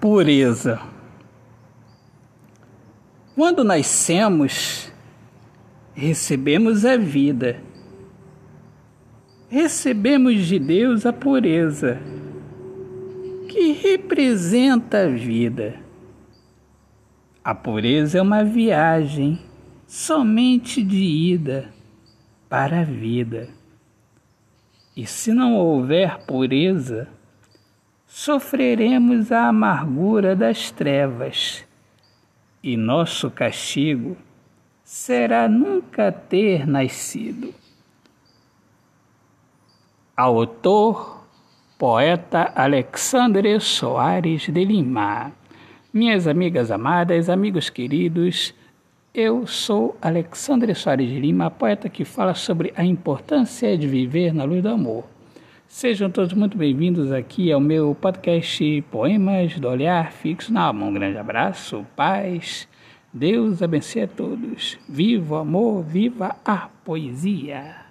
Pureza. Quando nascemos, recebemos a vida. Recebemos de Deus a pureza, que representa a vida. A pureza é uma viagem somente de ida para a vida. E se não houver pureza, sofreremos a amargura das trevas, e nosso castigo será nunca ter nascido. Autor, poeta Alexandre Soares de Lima. Minhas amigas amadas, amigos queridos, eu sou Alexandre Soares de Lima, poeta que fala sobre a importância de viver na luz do amor. Sejam todos muito bem-vindos aqui ao meu podcast Poemas do Olhar Fixo na Alma. Um grande abraço, paz, Deus abençoe a todos. Viva o amor, viva a poesia!